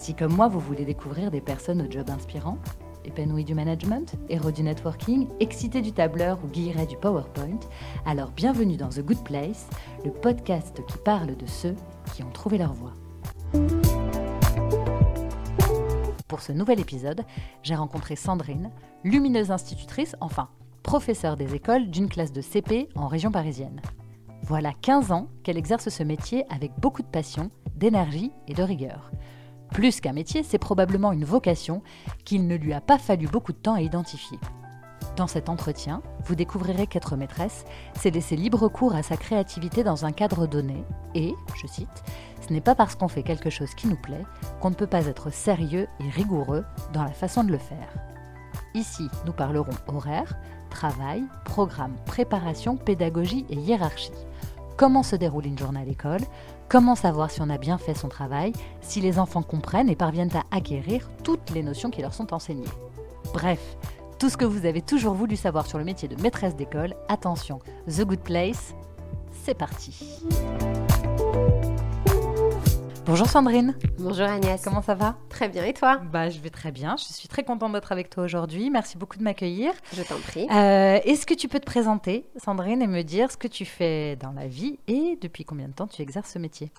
Si comme moi vous voulez découvrir des personnes au job inspirant, épanouies du management, héros du networking, excités du tableur ou guillerets du PowerPoint, alors bienvenue dans The Good Place, le podcast qui parle de ceux qui ont trouvé leur voie. Pour ce nouvel épisode, j'ai rencontré Sandrine, lumineuse institutrice, enfin professeure des écoles d'une classe de CP en région parisienne. Voilà 15 ans qu'elle exerce ce métier avec beaucoup de passion, d'énergie et de rigueur. Plus qu'un métier, c'est probablement une vocation qu'il ne lui a pas fallu beaucoup de temps à identifier. Dans cet entretien, vous découvrirez qu'être maîtresse, c'est laisser libre cours à sa créativité dans un cadre donné et, je cite, ce n'est pas parce qu'on fait quelque chose qui nous plaît qu'on ne peut pas être sérieux et rigoureux dans la façon de le faire. Ici, nous parlerons horaire, travail, programme, préparation, pédagogie et hiérarchie. Comment se déroule une journée à l'école Comment savoir si on a bien fait son travail Si les enfants comprennent et parviennent à acquérir toutes les notions qui leur sont enseignées. Bref, tout ce que vous avez toujours voulu savoir sur le métier de maîtresse d'école, attention, The Good Place, c'est parti Bonjour Sandrine. Bonjour Agnès. Comment ça va? Très bien et toi? Bah je vais très bien. Je suis très contente d'être avec toi aujourd'hui. Merci beaucoup de m'accueillir. Je t'en prie. Euh, Est-ce que tu peux te présenter, Sandrine, et me dire ce que tu fais dans la vie et depuis combien de temps tu exerces ce métier?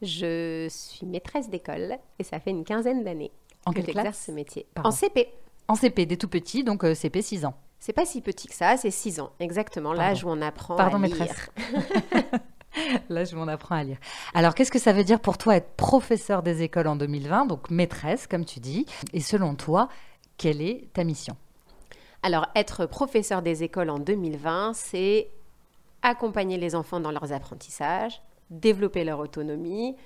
Je suis maîtresse d'école et ça fait une quinzaine d'années En que j'exerce ce métier. Pardon. En CP. En CP, des tout petits, donc euh, CP 6 ans. C'est pas si petit que ça, c'est 6 ans, exactement, l'âge où on apprend Pardon, à lire. maîtresse. Là, je m'en apprends à lire. Alors, qu'est-ce que ça veut dire pour toi être professeur des écoles en 2020, donc maîtresse, comme tu dis? Et selon toi, quelle est ta mission? Alors, être professeur des écoles en 2020, c'est accompagner les enfants dans leurs apprentissages, développer leur autonomie,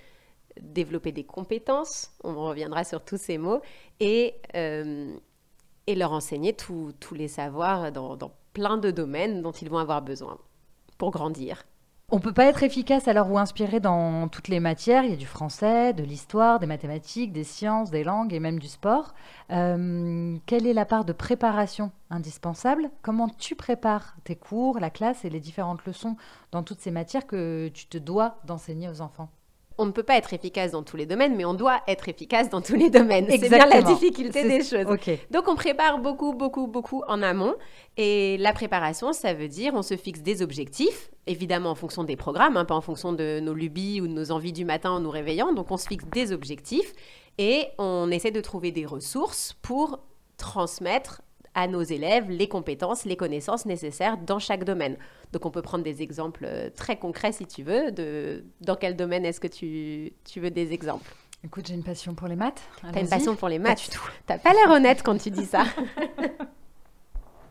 développer des compétences, on reviendra sur tous ces mots, et, euh, leur enseigner tous les savoirs dans plein de domaines dont ils vont avoir besoin pour grandir. On peut pas être efficace alors ou inspiré dans toutes les matières. Il y a du français, de l'histoire, des mathématiques, des sciences, des langues et même du sport. Euh, quelle est la part de préparation indispensable? Comment tu prépares tes cours, la classe et les différentes leçons dans toutes ces matières que tu te dois d'enseigner aux enfants? On ne peut pas être efficace dans tous les domaines, mais on doit être efficace dans tous les domaines. C'est bien la difficulté des choses. Donc on prépare beaucoup, beaucoup, beaucoup en amont. Et la préparation, ça veut dire on se fixe des objectifs, évidemment en fonction des programmes, hein, pas en fonction de nos lubies ou de nos envies du matin en nous réveillant. Donc on se fixe des objectifs et on essaie de trouver des ressources pour transmettre à nos élèves les compétences, les connaissances nécessaires dans chaque domaine. Donc on peut prendre des exemples euh, très concrets si tu veux. De, dans quel domaine est-ce que tu, tu veux des exemples? Écoute, j'ai une passion pour les maths. T'as une passion pour les Pas maths du tout. T'as pas l'air honnête quand tu dis ça.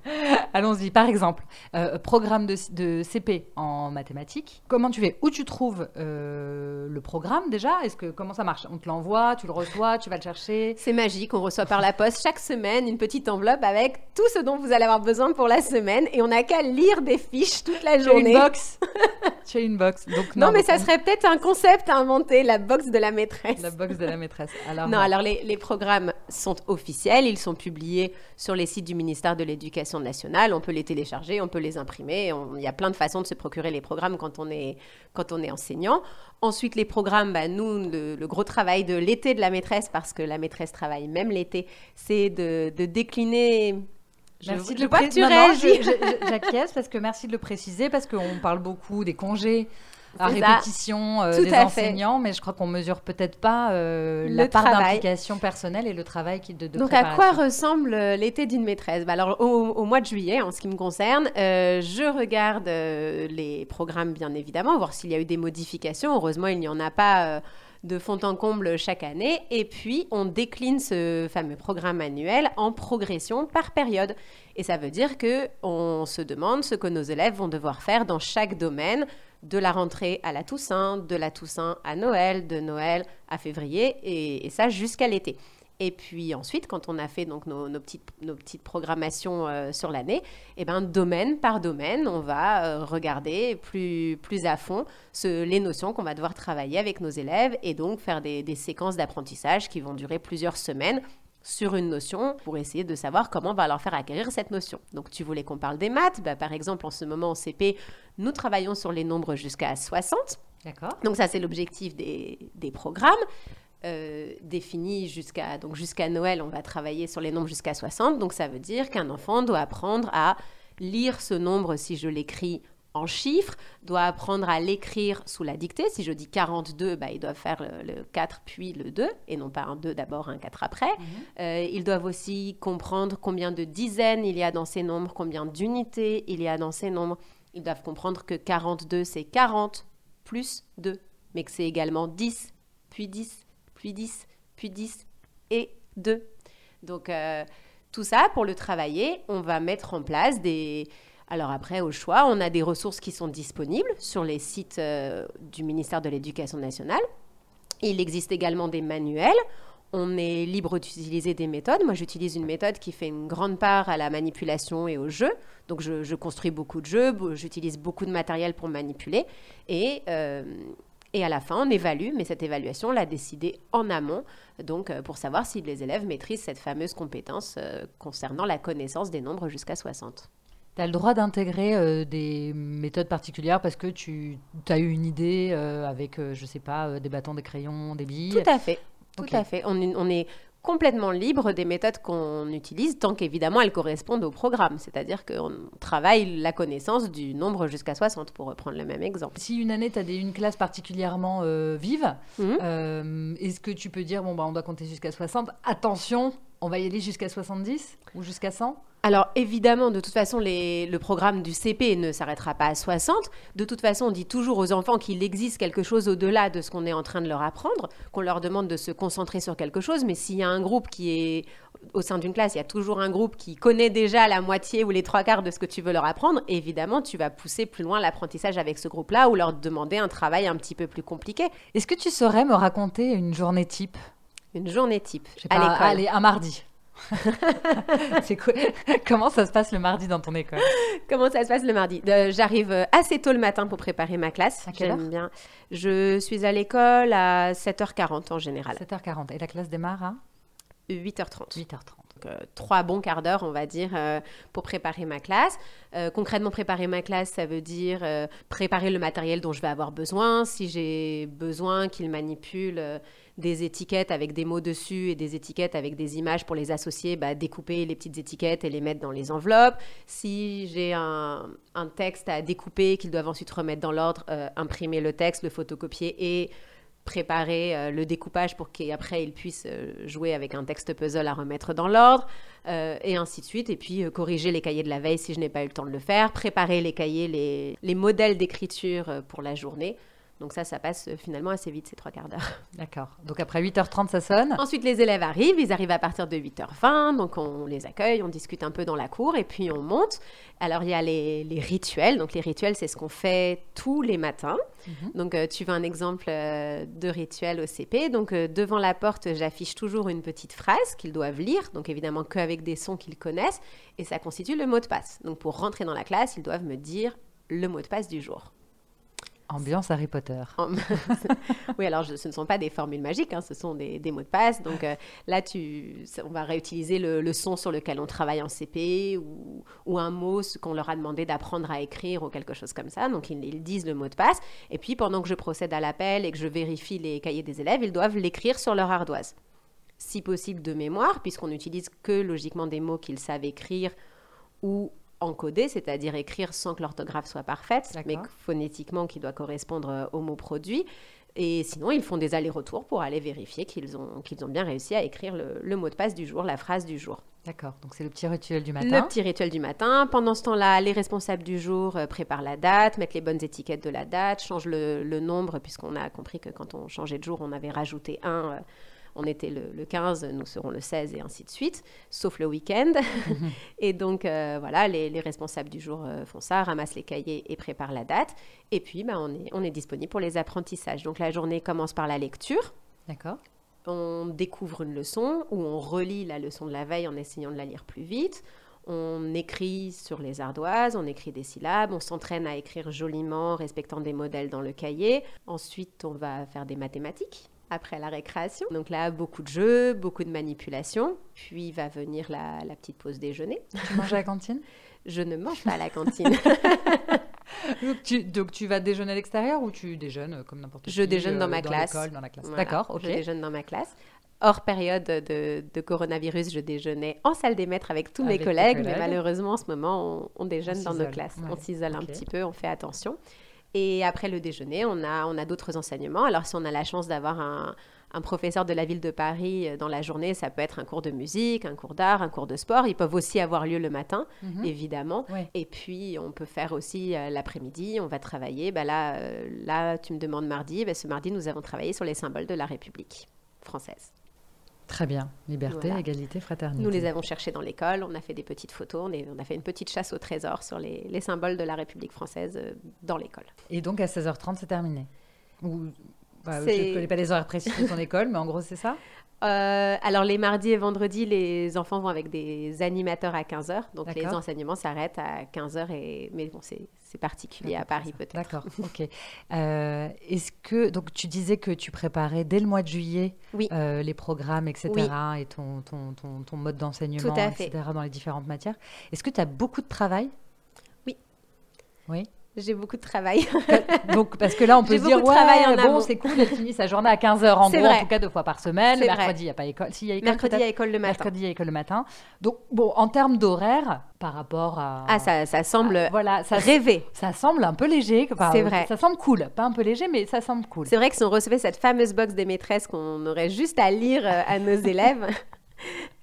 Allons-y. Par exemple, euh, programme de, de CP en mathématiques. Comment tu fais? Où tu trouves euh, le programme déjà? Est-ce que comment ça marche? On te l'envoie, tu le reçois, tu vas le chercher? C'est magique, on reçoit par la poste chaque semaine une petite enveloppe avec tout ce dont vous allez avoir besoin pour la semaine et on n'a qu'à lire des fiches toute la journée. une box. tu as une box. Donc non, mais donc ça on- serait peut-être un concept à inventer, la box de la maîtresse. la box de la maîtresse. Alors Non, alors les, les programmes sont officiels, ils sont publiés sur les sites du ministère de l'Éducation nationale, on peut les télécharger, on peut les imprimer, on- il y a plein de façons de se procurer les programmes quand on est, quand on est enseignant. Ensuite, les programmes, bah, nous, le, le gros travail de l'été de la maîtresse, parce que la maîtresse travaille même l'été, c'est de, de décliner... Je, Merci de le préciser. J'acquiesce parce que merci de le préciser parce qu'on parle beaucoup des congés à répétition euh, des fait. enseignants, mais je crois qu'on mesure peut-être pas euh, la part d'implication personnelle et le travail qui de, de Donc, à quoi ressemble euh, l'été d'une maîtresse? Bah, Alors, au, au mois de juillet, en ce qui me concerne, euh, je regarde les programmes, bien évidemment, voir s'il y a eu des modifications. Heureusement, il n'y en a pas de fond en comble chaque année. Et puis, on décline ce fameux programme annuel en progression par période. Et ça veut dire que on se demande ce que nos élèves vont devoir faire dans chaque domaine de la rentrée à la Toussaint, de la Toussaint à Noël, de Noël à février, et, ça jusqu'à l'été. Et puis ensuite, quand on a fait donc nos, petites, nos petites programmations euh, sur l'année, et eh ben, domaine par domaine, on va euh, regarder plus, plus à fond ce, les notions qu'on va devoir travailler avec nos élèves et donc faire des, des séquences d'apprentissage qui vont durer plusieurs semaines sur une notion pour essayer de savoir comment on va leur faire acquérir cette notion. Donc tu voulais qu'on parle des maths, bah, par exemple en ce moment en CP, nous travaillons sur les nombres jusqu'à 60. D'accord. Donc ça c'est l'objectif des, des, programmes. Euh, définis jusqu'à donc jusqu'à Noël, on va travailler sur les nombres jusqu'à 60. Donc ça veut dire qu'un enfant doit apprendre à lire ce nombre si je l'écris en chiffres, doit apprendre à l'écrire sous la dictée. Si je dis 42, bah, ils doivent faire le, 4 puis le 2, et non pas un 2 d'abord, un 4 après. Mhm. Euh, ils doivent aussi comprendre combien de dizaines il y a dans ces nombres, combien d'unités il y a dans ces nombres. Ils doivent comprendre que 42, c'est 40 plus 2, mais que c'est également 10, puis 10, puis 10, puis 10 et 2. Donc, euh, tout ça, pour le travailler, on va mettre en place des alors après, au choix, on a des ressources qui sont disponibles sur les sites euh, du ministère de l'Éducation nationale. Il existe également des manuels. On est libre d'utiliser des méthodes. Moi, j'utilise une méthode qui fait une grande part à la manipulation et au jeu. Donc, je, construis beaucoup de jeux, j'utilise beaucoup de matériel pour manipuler. Et, euh, et à la fin, on évalue, mais cette évaluation, on l'a décidée en amont, donc euh, pour savoir si les élèves maîtrisent cette fameuse compétence concernant la connaissance des nombres jusqu'à 60. Tu as le droit d'intégrer euh, des méthodes particulières parce que tu as eu une idée euh, avec, euh, je sais pas, des bâtons, des crayons, des billes Tout à fait. Tout à fait. On, on, est complètement libre des méthodes qu'on utilise tant qu'évidemment elles correspondent au programme. C'est-à-dire qu'on travaille la connaissance du nombre jusqu'à 60 pour reprendre le même exemple. Si une année tu as des, une classe particulièrement vive, mhm. est-ce que tu peux dire, bon, bah, on doit compter jusqu'à 60, attention, on va y aller jusqu'à 70 ou jusqu'à 100 alors évidemment, de toute façon, le programme du CP ne s'arrêtera pas à 60. De toute façon, on dit toujours aux enfants qu'il existe quelque chose au-delà de ce qu'on est en train de leur apprendre, qu'on leur demande de se concentrer sur quelque chose. Mais s'il y a un groupe qui est au sein d'une classe, il y a toujours un groupe qui connaît déjà la moitié ou les trois quarts de ce que tu veux leur apprendre. évidemment, tu vas pousser plus loin l'apprentissage avec ce groupe-là ou leur demander un travail un petit peu plus compliqué. Est-ce que tu saurais me raconter une journée type? Une journée type à l'école. Allez, un mardi. c'est Comment ça se passe le mardi dans ton école? Comment ça se passe le mardi? Euh, J'arrive euh, assez tôt le matin pour préparer ma classe. À quelle heure? bien. Je suis à l'école à 7h40 en général. 7h40. Et la classe démarre à? 8h30. 8h30. Donc, euh, trois bons quarts d'heure, on va dire, pour préparer ma classe. concrètement, préparer ma classe, ça veut dire préparer le matériel dont je vais avoir besoin. Si j'ai besoin qu'il manipule des étiquettes avec des mots dessus et des étiquettes avec des images pour les associer, bah, découper les petites étiquettes et les mettre dans les enveloppes. Si j'ai un, texte à découper qu'ils doivent ensuite remettre dans l'ordre, euh, imprimer le texte, le photocopier et préparer euh, le découpage pour qu'après ils puissent euh, jouer avec un texte puzzle à remettre dans l'ordre, et ainsi de suite. Et puis corriger les cahiers de la veille si je n'ai pas eu le temps de le faire, préparer les cahiers, les, les modèles d'écriture pour la journée. Donc ça, ça passe euh, finalement assez vite, ces trois quarts d'heure. D'accord. Donc après 8h30, ça sonne. Ensuite, les élèves arrivent. Ils arrivent à partir de 8h20. Donc on les accueille, on discute un peu dans la cour et puis on monte. Alors il y a les, rituels. Donc les rituels, c'est ce qu'on fait tous les matins. Mhm. Donc euh, tu veux un exemple euh, de rituel au CP. Donc devant la porte, j'affiche toujours une petite phrase qu'ils doivent lire. Donc évidemment qu'avec des sons qu'ils connaissent. Et ça constitue le mot de passe. Donc pour rentrer dans la classe, ils doivent me dire le mot de passe du jour. Ambiance Harry Potter. oui, alors ce ne sont pas des formules magiques, hein, ce sont des, mots de passe. Donc euh, là, tu, on va réutiliser le, son sur lequel on travaille en CP ou, un mot qu'on leur a demandé d'apprendre à écrire ou quelque chose comme ça. Donc ils, disent le mot de passe. Et puis pendant que je procède à l'appel et que je vérifie les cahiers des élèves, ils doivent l'écrire sur leur ardoise. Si possible de mémoire, puisqu'on n'utilise que logiquement des mots qu'ils savent écrire ou encoder, c'est-à-dire écrire sans que l'orthographe soit parfaite, mais phonétiquement qui doit correspondre euh, au mot produit. Et sinon, ils font des allers-retours pour aller vérifier qu'ils ont, qu'ils ont bien réussi à écrire le, mot de passe du jour, la phrase du jour. D'accord, donc c'est le petit rituel du matin. Le petit rituel du matin. Pendant ce temps-là, les responsables du jour euh, préparent la date, mettent les bonnes étiquettes de la date, changent le, nombre, puisqu'on a compris que quand on changeait de jour, on avait rajouté un. On était le, 15, nous serons le 16 et ainsi de suite, sauf le week-end. et donc, euh, voilà, les, responsables du jour euh, font ça, ramassent les cahiers et préparent la date. Et puis, bah, on, est, on est disponible pour les apprentissages. Donc, la journée commence par la lecture. D'accord. On découvre une leçon ou on relit la leçon de la veille en essayant de la lire plus vite. On écrit sur les ardoises, on écrit des syllabes, on s'entraîne à écrire joliment, respectant des modèles dans le cahier. Ensuite, on va faire des mathématiques après la récréation. Donc là, beaucoup de jeux, beaucoup de manipulations. Puis va venir la, petite pause déjeuner. Tu manges à la cantine? Je ne mange pas à la cantine. donc, tu, vas déjeuner à l'extérieur ou tu déjeunes comme n'importe qui Je déjeune dans ma euh, classe. Dans la classe. D'accord, ok. Je déjeune dans ma classe hors période de, coronavirus, je déjeunais en salle des maîtres avec tous mes collègues, mais malheureusement, en ce moment, on, déjeune dans nos classes. On s'isole un petit peu, on fait attention. Et après le déjeuner, on a, on a d'autres enseignements. Alors, si on a la chance d'avoir un, professeur de la ville de Paris euh, dans la journée, ça peut être un cours de musique, un cours d'art, un cours de sport. Ils peuvent aussi avoir lieu le matin, mhm. évidemment. Et puis, on peut faire aussi euh, l'après-midi, on va travailler. Bah là, euh, là, tu me demandes mardi. Bah, ce mardi, nous avons travaillé sur les symboles de la République française. Très bien. Liberté, égalité, fraternité. Nous les avons cherchés dans l'école, on a fait des petites photos, on, a fait une petite chasse au trésor sur les, symboles de la République française euh, dans l'école. Et donc à 16h30, c'est terminé Ou, bah, Je ne connais pas les horaires précis de ton école, mais en gros, c'est ça? Euh, alors les mardis et vendredis, les enfants vont avec des animateurs à 15h. Donc les enseignements s'arrêtent à 15h. Et... Mais bon, c'est particulier à Paris peut-être. D'accord, ok. Euh, est-ce que, donc tu disais que tu préparais dès le mois de juillet euh, les programmes, etc. et ton, ton, ton, ton mode d'enseignement, etc. dans les différentes matières. Est-ce que tu as beaucoup de travail? Oui. Oui. J'ai beaucoup de travail. Donc, parce que là, on peut se dire, ouais, bon, c'est cool, elle finit sa journée à 15h, en gros, en tout cas deux fois par semaine. Mercredi, il n'y a pas école. Si, y a école Mercredi, il y a école le matin. Mercredi, il y a école le matin. Donc, bon, en termes d'horaire, par rapport à... Ah, ça, ça semble voilà, ça, rêver. Ça semble un peu léger. C'est vrai. Ça semble cool. Pas un peu léger, mais ça semble cool. C'est vrai que si on recevait cette fameuse box des maîtresses qu'on aurait juste à lire euh, à nos élèves...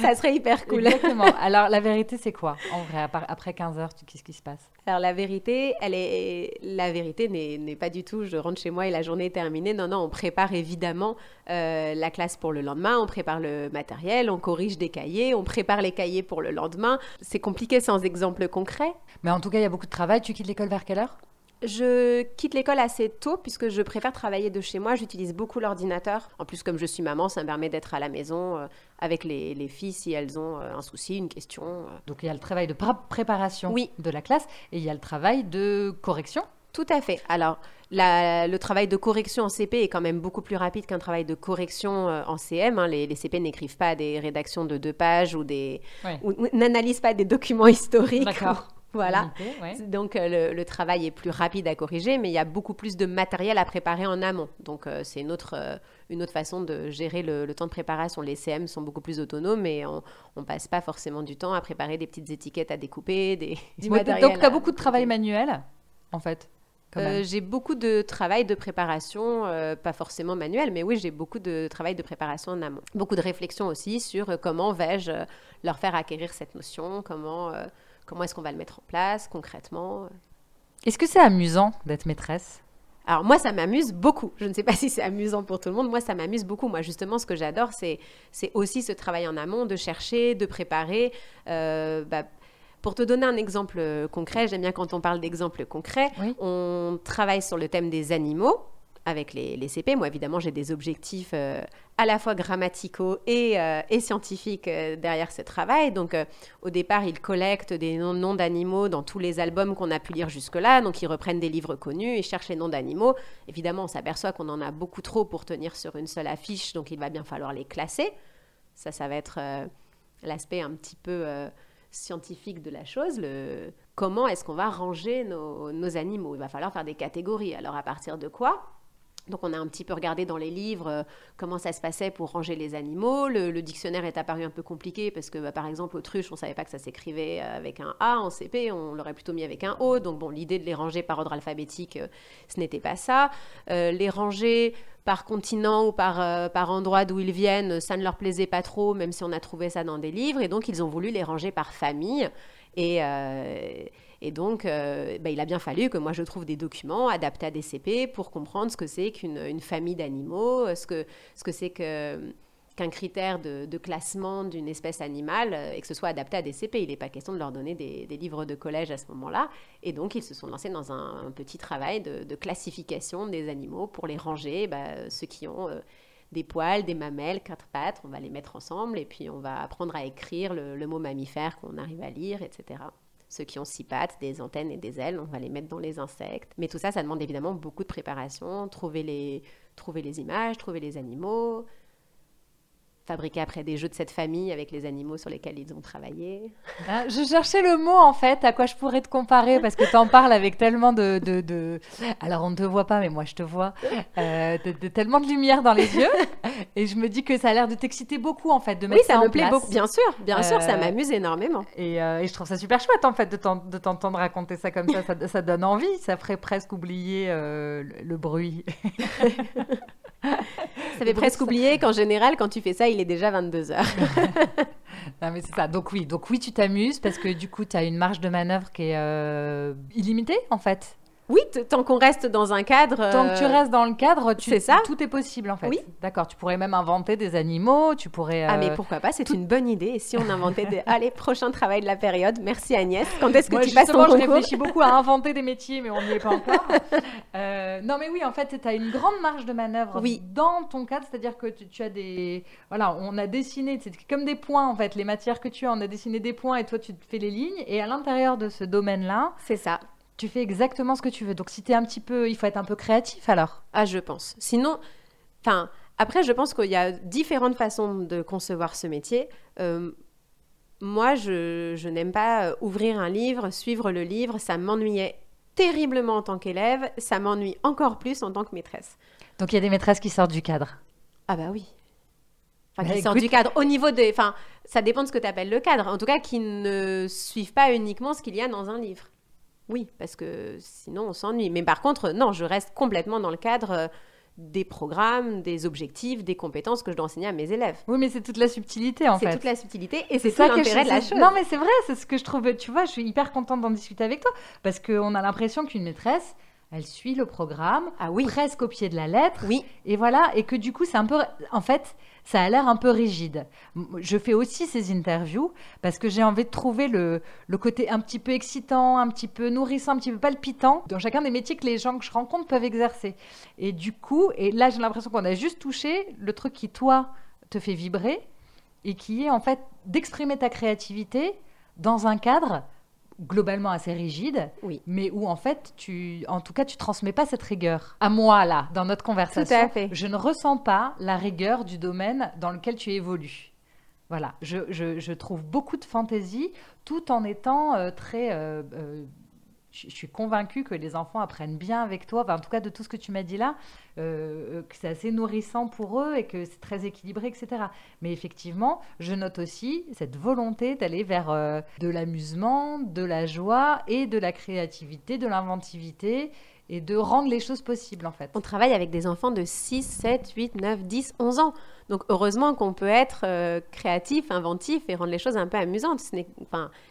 ça serait hyper cool. Exactement. Alors, la vérité, c'est quoi En vrai, après 15 heures, qu'est-ce qui se passe? Alors, la vérité, elle est... la vérité n'est pas du tout je rentre chez moi et la journée est terminée. Non, non, on prépare évidemment euh, la classe pour le lendemain, on prépare le matériel, on corrige des cahiers, on prépare les cahiers pour le lendemain. C'est compliqué sans exemple concret. Mais en tout cas, il y a beaucoup de travail. Tu quittes l'école vers quelle heure? Je quitte l'école assez tôt puisque je préfère travailler de chez moi. J'utilise beaucoup l'ordinateur. En plus, comme je suis maman, ça me permet d'être à la maison euh, avec les, filles si elles ont euh, un souci, une question. Euh. Donc il y a le travail de préparation de la classe et il y a le travail de correction. Tout à fait. Alors, le travail de correction en CP est quand même beaucoup plus rapide qu'un travail de correction en CM. Hein. Les, CP n'écrivent pas des rédactions de deux pages ou des n'analysent pas des documents historiques. D'accord. Voilà. Donc euh, le, travail est plus rapide à corriger, mais il y a beaucoup plus de matériel à préparer en amont. Donc euh, c'est une autre, euh, une autre façon de gérer le, temps de préparation. Les CM sont beaucoup plus autonomes, mais on ne passe pas forcément du temps à préparer des petites étiquettes à découper, des, Donc tu as beaucoup de travail manuel, en fait j'ai beaucoup de travail de préparation, pas forcément manuel, mais oui, j'ai beaucoup de travail de préparation en amont. Beaucoup de réflexion aussi sur comment vais-je leur faire acquérir cette notion, comment Comment est-ce qu'on va le mettre en place concrètement Est-ce que c'est amusant d'être maîtresse? Alors moi, ça m'amuse beaucoup. Je ne sais pas si c'est amusant pour tout le monde. Moi, ça m'amuse beaucoup. Moi, justement, ce que j'adore, c'est, aussi ce travail en amont, de chercher, de préparer. Euh, bah, pour te donner un exemple concret, j'aime bien quand on parle d'exemples concrets, on travaille sur le thème des animaux avec les, CP. Moi, évidemment, j'ai des objectifs euh, à la fois grammaticaux et, euh, scientifiques euh, derrière ce travail. Donc, au départ, ils collectent des noms, d'animaux dans tous les albums qu'on a pu lire jusque-là. Donc, ils reprennent des livres connus, ils cherchent les noms d'animaux. Évidemment, on s'aperçoit qu'on en a beaucoup trop pour tenir sur une seule affiche, donc il va bien falloir les classer. Ça, ça va être l'aspect un petit peu scientifique de la chose, comment est-ce qu'on va ranger nos, animaux? Il va falloir faire des catégories. Alors à partir de quoi? Donc on a un petit peu regardé dans les livres euh, comment ça se passait pour ranger les animaux. Le, dictionnaire est apparu un peu compliqué parce que bah, par exemple autruche, on savait pas que ça s'écrivait euh, avec un A en CP, on l'aurait plutôt mis avec un O. Donc bon, l'idée de les ranger par ordre alphabétique, euh, ce n'était pas ça. les ranger par continent ou par, par endroit d'où ils viennent, ça ne leur plaisait pas trop, même si on a trouvé ça dans des livres. Et donc ils ont voulu les ranger par famille. Et, et donc, bah, il a bien fallu que moi je trouve des documents adaptés à des CP pour comprendre ce que c'est qu'une famille d'animaux, ce que ce que c'est que qu'un critère de, classement d'une espèce animale euh, et que ce soit adapté à des CP. Il n'est pas question de leur donner des, livres de collège à ce moment-là. Et donc, ils se sont lancés dans un, petit travail de, classification des animaux pour les ranger, bah, ceux qui ont euh, des poils, des mamelles, quatre pattes, on va les mettre ensemble et puis on va apprendre à écrire le, mot mammifère qu'on arrive à lire, etc. Ceux qui ont six pattes, des antennes et des ailes, on va les mettre dans les insectes. Mais tout ça, ça demande évidemment beaucoup de préparation, trouver les, trouver les images, trouver les animaux, fabriquer après des jeux de cette famille avec les animaux sur lesquels ils ont travaillé. Ah, je cherchais le mot en fait, à quoi je pourrais te comparer, parce que tu en parles avec tellement de, de, Alors on ne te voit pas, mais moi je te vois, euh, de, tellement de lumière dans les yeux, et je me dis que ça a l'air de t'exciter beaucoup en fait, de mettre oui, ça, me plaît beaucoup, bien sûr, bien sûr, ça euh, m'amuse énormément. Euh, et, je trouve ça super chouette en fait de t'entendre raconter ça comme ça. ça, ça, donne envie, ça ferait presque oublier le bruit. Ça fait presque oublier qu'en général, quand tu fais ça, il est déjà 22 heures. non, mais c'est ça. Donc oui, donc oui, tu t'amuses parce que du coup, tu as une marge de manœuvre qui est euh, illimitée en fait. Oui, tant qu'on reste dans un cadre. Tant que tu euh, restes dans le cadre, tu, ça. tout est possible en fait. Oui. D'accord, tu pourrais même inventer des animaux, tu pourrais. Ah, mais euh, pourquoi pas, c'est une bonne idée. Et si on inventait des. Allez, prochain travail de la période. Merci Agnès. Quand est-ce que tu passes ton concours Je réfléchis beaucoup à inventer des métiers, mais on n'y est pas encore. Euh, non, mais oui, en fait, tu as une grande marge de manœuvre oui. dans ton cadre, c'est-à-dire que tu, as des. Voilà, on a dessiné, c'est comme des points en fait. Les matières que tu as, on a dessiné des points et toi, tu te fais les lignes. Et à l'intérieur de ce domaine-là. C'est ça tu fais exactement ce que tu veux. Donc si tu es un petit peu, il faut être un peu créatif alors. Ah, je pense. Sinon, enfin, après, je pense qu'il y a différentes façons de concevoir ce métier. Euh, moi, je, n'aime pas euh, ouvrir un livre, suivre le livre. Ça m'ennuyait terriblement en tant qu'élève. Ça m'ennuie encore plus en tant que maîtresse. Donc il y a des maîtresses qui sortent du cadre. Ah bah oui. Enfin, qui sortent du cadre au niveau des... Enfin, ça dépend de ce que tu appelles le cadre. En tout cas, qui ne suivent pas uniquement ce qu'il y a dans un livre. Oui, parce que sinon on s'ennuie. Mais par contre, non, je reste complètement dans le cadre euh, des programmes, des objectifs, des compétences que je dois enseigner à mes élèves. Oui, mais c'est toute la subtilité en fait. C'est toute la subtilité et c'est ça l'intérêt de la chose. Non, mais c'est vrai, c'est ce que je trouve. Tu vois, je suis hyper contente d'en discuter avec toi parce qu'on a l'impression qu'une maîtresse, elle suit le programme, ah oui. presque au pied de la lettre. Oui. Et voilà, et que du coup, c'est un peu. En fait, ça a l'air un peu rigide. Je fais aussi ces interviews parce que j'ai envie de trouver le, le, côté un petit peu excitant, un petit peu nourrissant, un petit peu palpitant dans chacun des métiers que les gens que je rencontre peuvent exercer. Et du coup, et là, j'ai l'impression qu'on a juste touché le truc qui, toi, te fait vibrer et qui est en fait d'exprimer ta créativité dans un cadre globalement assez rigide, oui. mais où en fait, tu, en tout cas, tu transmets pas cette rigueur. À moi, là, dans notre conversation, je ne ressens pas la rigueur du domaine dans lequel tu évolues. Voilà, je, je, trouve beaucoup de fantaisie tout en étant euh, très euh, je, suis convaincue que les enfants apprennent bien avec toi, en tout cas de tout ce que tu m'as dit là, euh, euh, que c'est assez nourrissant pour eux et que c'est très équilibré, etc. Mais effectivement, je note aussi cette volonté d'aller vers euh, de l'amusement, de la joie et de la créativité, de l'inventivité et de rendre les choses possibles en fait. On travaille avec des enfants de 6, 7, 8, 9, 10, 11 ans. Donc heureusement qu'on peut être euh, créatif, inventif et rendre les choses un peu amusantes. Ce n'est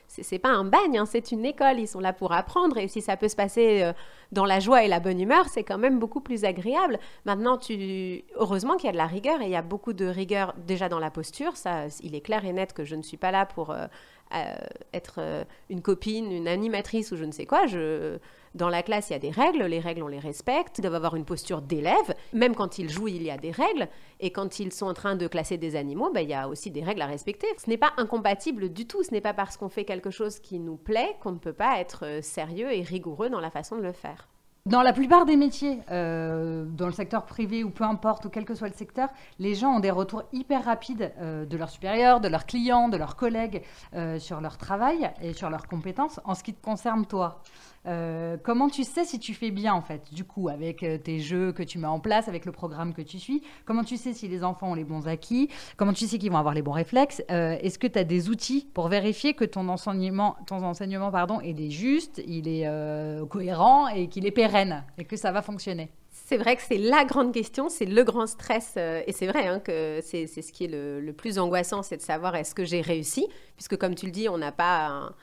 c'est pas un bagne, hein, c'est une école. Ils sont là pour apprendre et si ça peut se passer euh, dans la joie et la bonne humeur, c'est quand même beaucoup plus agréable. Maintenant, tu... heureusement qu'il y a de la rigueur et il y a beaucoup de rigueur déjà dans la posture. Ça, il est clair et net que je ne suis pas là pour euh, être une copine, une animatrice ou je ne sais quoi. Je dans la classe, il y a des règles, les règles, on les respecte, ils doivent avoir une posture d'élève. Même quand ils jouent, il y a des règles. Et quand ils sont en train de classer des animaux, ben, il y a aussi des règles à respecter. Ce n'est pas incompatible du tout. Ce n'est pas parce qu'on fait quelque chose qui nous plaît qu'on ne peut pas être euh, sérieux et rigoureux dans la façon de le faire. Dans la plupart des métiers, euh, dans le secteur privé ou peu importe, ou quel que soit le secteur, les gens ont des retours hyper rapides euh, de leurs supérieurs, de leurs clients, de leurs collègues sur leur travail et sur leurs compétences en ce qui te concerne toi. Euh, comment tu sais si tu fais bien, en fait, du coup, avec euh, tes jeux que tu mets en place, avec le programme que tu suis? Comment tu sais si les enfants ont les bons acquis? Comment tu sais qu'ils vont avoir les bons réflexes? Euh, Est-ce que tu as des outils pour vérifier que ton enseignement, ton enseignement pardon, il est juste, il est cohérent et qu'il est pérenne et que ça va fonctionner? C'est vrai que c'est la grande question, c'est le grand stress, et c'est vrai hein, que c'est ce qui est le, plus angoissant, c'est de savoir est-ce que j'ai réussi, puisque comme tu le dis, on n'a pas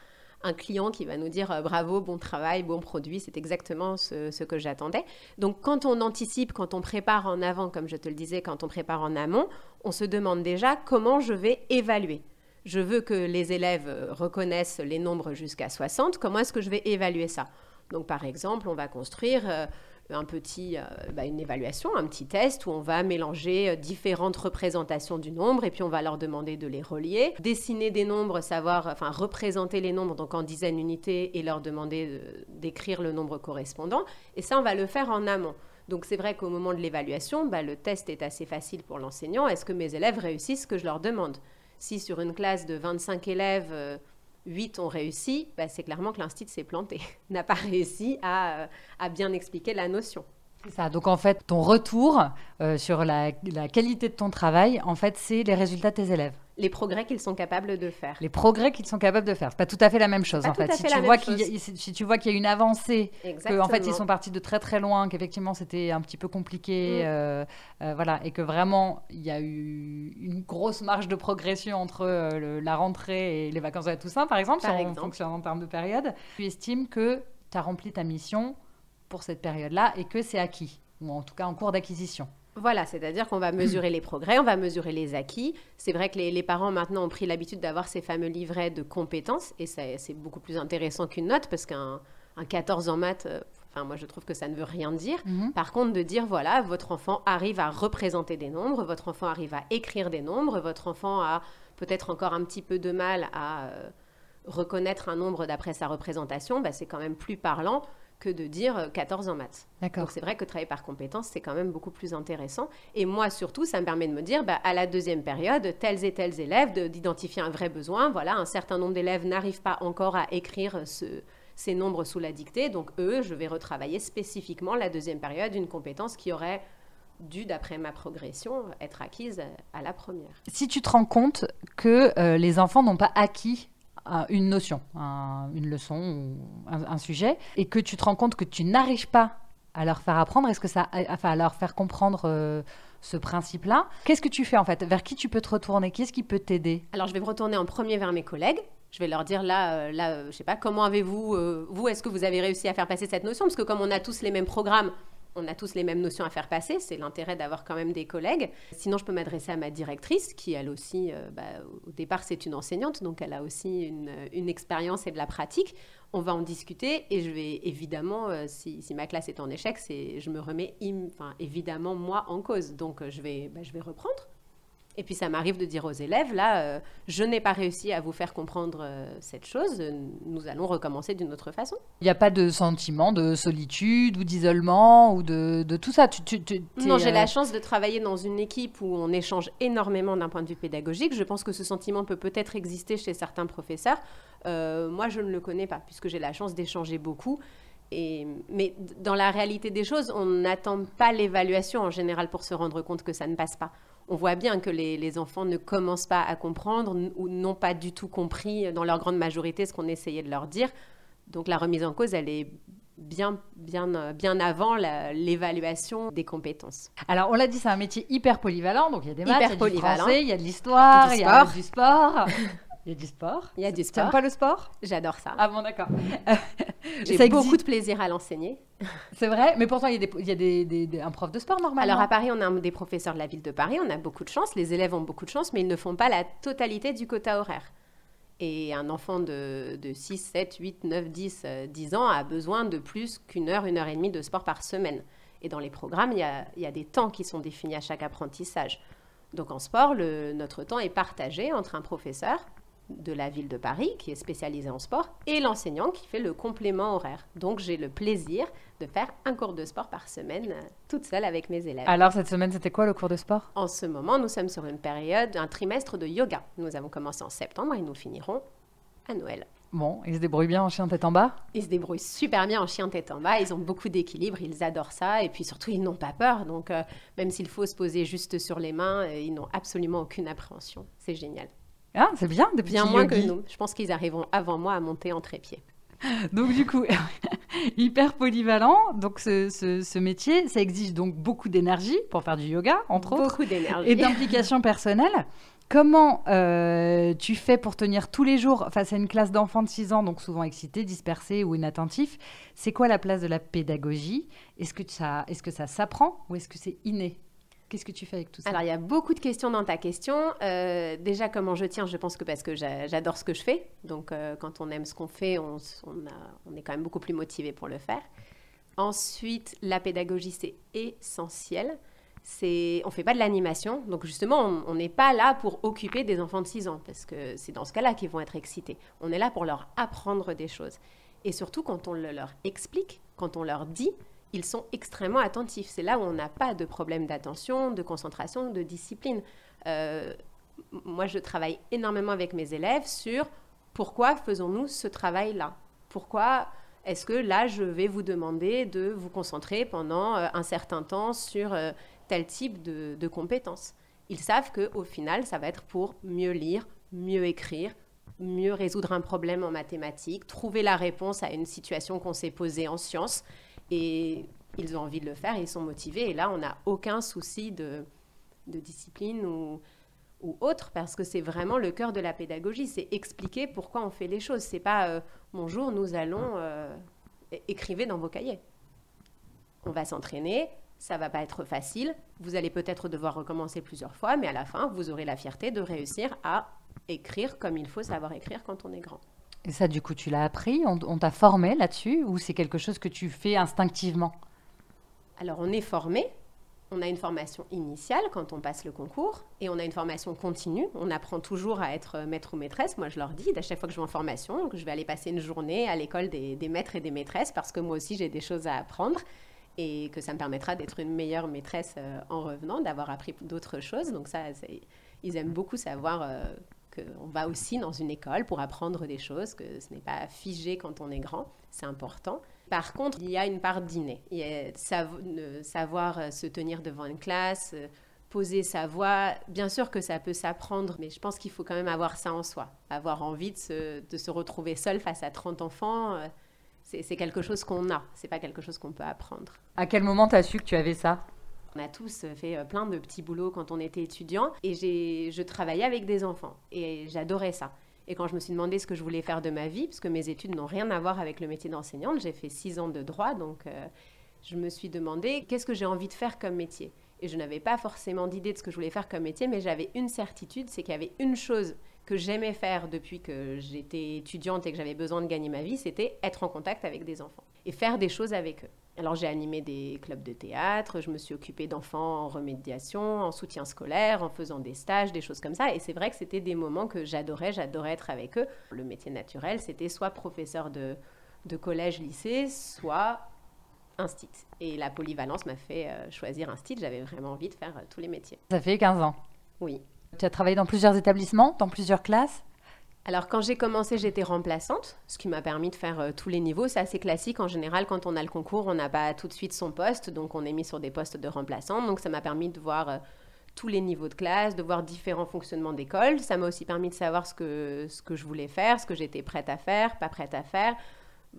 un client qui va nous dire euh, bravo, bon travail, bon produit, c'est exactement ce, ce que j'attendais. Donc quand on anticipe, quand on prépare en avant, comme je te le disais, quand on prépare en amont, on se demande déjà comment je vais évaluer. Je veux que les élèves euh, reconnaissent les nombres jusqu'à 60, comment est-ce que je vais évaluer ça? Donc par exemple, on va construire... un petit, euh, bah, une évaluation, un petit test où on va mélanger euh, différentes représentations du nombre et puis on va leur demander de les relier, dessiner des nombres, savoir, enfin représenter les nombres donc en dizaines d'unités et leur demander de- d'écrire le nombre correspondant. Et ça, on va le faire en amont. Donc c'est vrai qu'au moment de l'évaluation, bah, le test est assez facile pour l'enseignant. Est-ce que mes élèves réussissent ce que je leur demande? Si sur une classe de 25 élèves, euh, 8 ont réussi, bah, c'est clairement que l'institut s'est planté, n'a pas réussi à, euh, à bien expliquer la notion. Ça. Donc en fait, ton retour euh, sur la, la qualité de ton travail, en fait, c'est les résultats de tes élèves. Les progrès qu'ils sont capables de faire. Les progrès qu'ils sont capables de faire. C'est pas tout à fait la même chose Pas en fait. Si tu, vois qu'il y a- si tu vois qu'il y a une avancée, que en fait ils sont partis de très très loin, qu'effectivement c'était un petit peu compliqué, Mm. euh, euh, voilà, et que vraiment il y a eu une grosse marge de progression entre euh, le- la rentrée et les vacances de la Toussaint, par exemple, Par si on exemple. fonctionne en termes de période. Tu estimes que tu as rempli ta mission pour cette période-là et que c'est acquis, ou en tout cas en cours d'acquisition. Voilà, c'est-à-dire qu'on va mesurer les progrès, on va mesurer les acquis. C'est vrai que les, les parents maintenant ont pris l'habitude d'avoir ces fameux livrets de compétences et ça- c'est beaucoup plus intéressant qu'une note parce qu'un un 14 en maths, euh, enfin moi je trouve que ça ne veut rien dire. Mhm. Par contre, de dire voilà, votre enfant arrive à représenter des nombres, votre enfant arrive à écrire des nombres, votre enfant a peut-être encore un petit peu de mal à euh, reconnaître un nombre d'après sa représentation, bah, c'est quand même plus parlant que de dire euh, 14 en maths. Donc c'est vrai que travailler par compétences, c'est quand même beaucoup plus intéressant. Et moi surtout, ça me permet de me dire, bah, à la deuxième période, tels et tels élèves, de- d'identifier un vrai besoin. Voilà, un certain nombre d'élèves n'arrivent pas encore à écrire ce- ces nombres sous la dictée. Donc eux, je vais retravailler spécifiquement la deuxième période, une compétence qui aurait dû, d'après ma progression, être acquise à la première. Si tu te rends compte que euh, les enfants n'ont pas acquis euh, une notion, un- une leçon, un, sujet, et que tu te rends compte que tu n'arrives pas à leur faire apprendre, est-ce que ça, enfin, à leur faire comprendre euh, ce principe-là, qu'est-ce que tu fais en fait? Vers qui tu peux te retourner? Qui est-ce qui peut t'aider? Alors, je vais me retourner en premier vers mes collègues. Je vais leur dire là, euh, là, euh, je sais pas, comment avez-vous, euh, vous, est-ce que vous avez réussi à faire passer cette notion? Parce que comme on a tous les mêmes programmes, on a tous les mêmes notions à faire passer. C'est l'intérêt d'avoir quand même des collègues. Sinon, je peux m'adresser à ma directrice, qui elle aussi, euh, bah, au départ, c'est une enseignante, donc elle a aussi une, expérience et de la pratique. On va en discuter et je vais évidemment, euh, si, ma classe est en échec, je me remets évidemment moi en cause. Donc euh, je vais, bah, je vais reprendre. Et puis ça m'arrive de dire aux élèves, là, euh, je n'ai pas réussi à vous faire comprendre euh, cette chose, euh, nous allons recommencer d'une autre façon. Il n'y a pas de sentiment de solitude ou d'isolement ou de, de tout ça. Tu, tu- tu- t'es, Non, j'ai euh, la chance de travailler dans une équipe où on échange énormément d'un point de vue pédagogique. Je pense que ce sentiment peut peut-être exister chez certains professeurs. Euh, moi, je ne le connais pas, puisque j'ai la chance d'échanger beaucoup. Et, mais dans la réalité des choses, on n'attend pas l'évaluation en général pour se rendre compte que ça ne passe pas. On voit bien que les, les enfants ne commencent pas à comprendre ou n'ont pas du tout compris dans leur grande majorité ce qu'on essayait de leur dire. Donc la remise en cause, elle est bien, bien, euh, bien avant l'évaluation des compétences. Alors, on l'a dit, c'est un métier hyper polyvalent. Donc, il y a des maths, il y a du polyvalent. français, il y a de l'histoire, il y a du sport. Il y a du sport. Il y a du T'aimes sport. pas le sport? J'adore ça. Ah bon, d'accord. J'ai beaucoup de plaisir à l'enseigner. C'est vrai, mais pourtant, il y a, des, il y a des, un prof de sport normalement. Alors à Paris, on a des professeurs de la ville de Paris, on a beaucoup de chance, les élèves ont beaucoup de chance, mais ils ne font pas la totalité du quota horaire. Et un enfant de, de 6, 7, 8, 9, 10, euh, 10 ans a besoin de plus qu'une heure, une heure et demie de sport par semaine. Et dans les programmes, il y a, il y a des temps qui sont définis à chaque apprentissage. Donc en sport, le- notre temps est partagé entre un professeur de la ville de Paris, qui est spécialisé en sport, et l'enseignant qui fait le complément horaire. Donc j'ai le plaisir de faire un cours de sport par semaine, euh, toute seule avec mes élèves. Alors, cette semaine, c'était quoi le cours de sport? En ce moment, nous sommes sur une période, un trimestre de yoga. Nous avons commencé en septembre et nous finirons à Noël. Bon, il se débrouille bien en chien tête en bas? Ils se débrouillent super bien en chien tête en bas, ils ont beaucoup d'équilibre, ils adorent ça, et puis surtout, ils n'ont pas peur. Donc, euh, même s'il faut se poser juste sur les mains, euh, ils n'ont absolument aucune appréhension. C'est génial. Ah, c'est bien, des Bien moins que nous. Je pense qu'ils arriveront avant moi à monter en trépied. Donc, du coup, hyper polyvalent. Donc, ce, ce- ce métier, ça exige donc beaucoup d'énergie pour faire du yoga, entre autres, Beaucoup d'énergie. et d'implication personnelle. Comment euh, tu fais pour tenir tous les jours face à une classe d'enfants de 6 ans, donc souvent excités, dispersés ou inattentifs? C'est quoi la place de la pédagogie? Est-ce que ça, est-ce que ça s'apprend ou est-ce que c'est inné? Qu'est-ce que tu fais avec tout ça? Alors, il y a beaucoup de questions dans ta question. Euh, déjà, comment je tiens Je pense que parce que j'adore ce que je fais. Donc, euh, quand on aime ce qu'on fait, on, est quand même beaucoup plus motivé pour le faire. Ensuite, la pédagogie, c'est essentiel c'est on fait pas de l'animation. Donc justement, on n'est pas là pour occuper des enfants de 6 ans, parce que c'est dans ce cas-là qu'ils vont être excités. On est là pour leur apprendre des choses. Et surtout, quand on le leur explique, quand on leur dit, ils sont extrêmement attentifs. C'est là où on n'a pas de problème d'attention, de concentration, de discipline. Euh, moi, je travaille énormément avec mes élèves sur pourquoi faisons-nous ce travail-là? Pourquoi est-ce que là, je vais vous demander de vous concentrer pendant euh, un certain temps sur euh, tel type de, compétences? Ils savent qu'au final, ça va être pour mieux lire, mieux écrire, mieux résoudre un problème en mathématiques, trouver la réponse à une situation qu'on s'est posée en sciences. Et ils ont envie de le faire, ils sont motivés. Et là, on n'a aucun souci de, discipline ou, autre, parce que c'est vraiment le cœur de la pédagogie. C'est expliquer pourquoi on fait les choses. C'est pas euh, bonjour, nous allons euh, dans vos cahiers. On va s'entraîner, ça va pas être facile. Vous allez peut-être devoir recommencer plusieurs fois, mais à la fin, vous aurez la fierté de réussir à écrire comme il faut savoir écrire quand on est grand. Et ça, du coup, tu l'as appris On, t'a formé là-dessus ou c'est quelque chose que tu fais instinctivement? Alors, on est formé. On a une formation initiale quand on passe le concours et on a une formation continue. On apprend toujours à être maître ou maîtresse. Moi, je leur dis, à chaque fois que je vais en formation, que je vais aller passer une journée à l'école des, des maîtres et des maîtresses parce que moi aussi, j'ai des choses à apprendre et que ça me permettra d'être une meilleure maîtresse euh, en revenant, d'avoir appris d'autres choses. Donc ça, ils aiment beaucoup savoir euh, qu'on va aussi dans une école pour apprendre des choses, que ce n'est pas figé quand on est grand, c'est important. Par contre, il y a une part a savoir euh, se tenir devant une classe, poser sa voix. Bien sûr que ça peut s'apprendre, mais je pense qu'il faut quand même avoir ça en soi. Avoir envie de se, retrouver seul face à 30 enfants c'est quelque chose qu'on a, c'est pas quelque chose qu'on peut apprendre. À quel moment tu as su que tu avais ça? On a tous fait euh, plein de petits boulots quand on était étudiant et je travaillais avec des enfants et j'adorais ça. Et quand je me suis demandé ce que je voulais faire de ma vie, parce que mes études n'ont rien à voir avec le métier d'enseignante, j'ai fait six ans de droit, donc euh, je me suis demandé qu'est-ce que j'ai envie de faire comme métier. Et je n'avais pas forcément d'idée de ce que je voulais faire comme métier, mais j'avais une certitude, c'est qu'il y avait une chose que j'aimais faire depuis que j'étais étudiante et que j'avais besoin de gagner ma vie, c'était être en contact avec des enfants et faire des choses avec eux. Alors j'ai animé des clubs de théâtre, je me suis occupée d'enfants en remédiation, en soutien scolaire, en faisant des stages, des choses comme ça. Et c'est vrai que c'était des moments que j'adorais, j'adorais être avec eux. Le métier naturel, c'était soit professeur de, de collège, lycée, soit instit. Et la polyvalence m'a fait euh, choisir instit. J'avais vraiment envie de faire euh, tous les métiers. Ça fait 15 ans. Oui. Tu as travaillé dans plusieurs établissements, dans plusieurs classes? Alors quand j'ai commencé, j'étais remplaçante, ce qui m'a permis de faire euh, tous les niveaux. C'est assez classique en général quand on a le concours, on n'a pas tout de suite son poste, donc on est mis sur des postes de remplaçante. Donc ça m'a permis de voir euh, tous les niveaux de classe, de voir différents fonctionnements d'école. Ça m'a aussi permis de savoir ce que, ce que je voulais faire, ce que j'étais prête à faire, pas prête à faire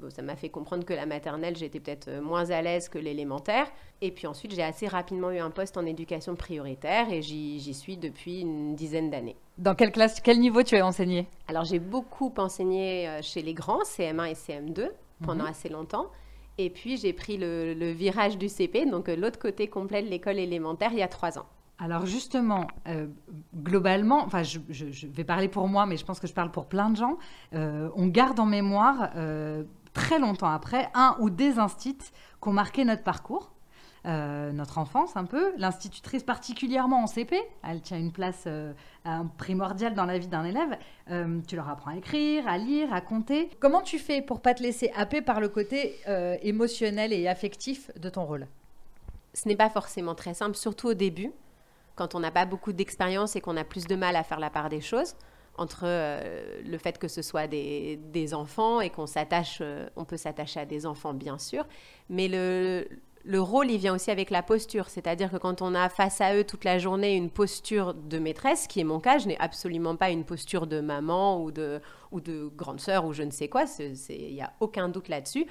ça m'a fait comprendre que la maternelle, j'étais peut-être euh, moins à l'aise que l'élémentaire. Et puis ensuite, j'ai assez rapidement eu un poste en éducation prioritaire et j'y suis depuis une dizaine d'années. Dans quelle classe, quel niveau tu as enseigné? Alors, j'ai beaucoup enseigné euh, chez les grands, CM1 et CM2, pendant mhm. assez longtemps. Et puis, j'ai pris le, virage du CP, donc euh, l'autre côté complet de l'école élémentaire, il y a trois ans. Alors justement, globalement, enfin je, vais parler pour moi, mais je pense que je parle pour plein de gens, on garde en mémoire très longtemps après, un ou des instits qui ont marqué notre parcours. Euh, notre enfance un peu. L'institutrice particulièrement en CP, elle tient une place euh, primordiale dans la vie d'un élève. Euh, tu leur apprends à écrire, à lire, à compter. Comment tu fais pour pas te laisser happer par le côté émotionnel et affectif de ton rôle? Ce n'est pas forcément très simple, surtout au début, quand on n'a pas beaucoup d'expérience et qu'on a plus de mal à faire la part des choses entre euh, le fait que ce soit des, enfants et qu'on s'attache, euh, on peut s'attacher à des enfants bien sûr, mais le, le rôle, il vient aussi avec la posture. C'est-à-dire que quand on a face à eux toute la journée une posture de maîtresse, qui est mon cas, je n'ai absolument pas une posture de maman ou de, ou de grande sœur ou je ne sais quoi, il n'y a aucun doute là-dessus.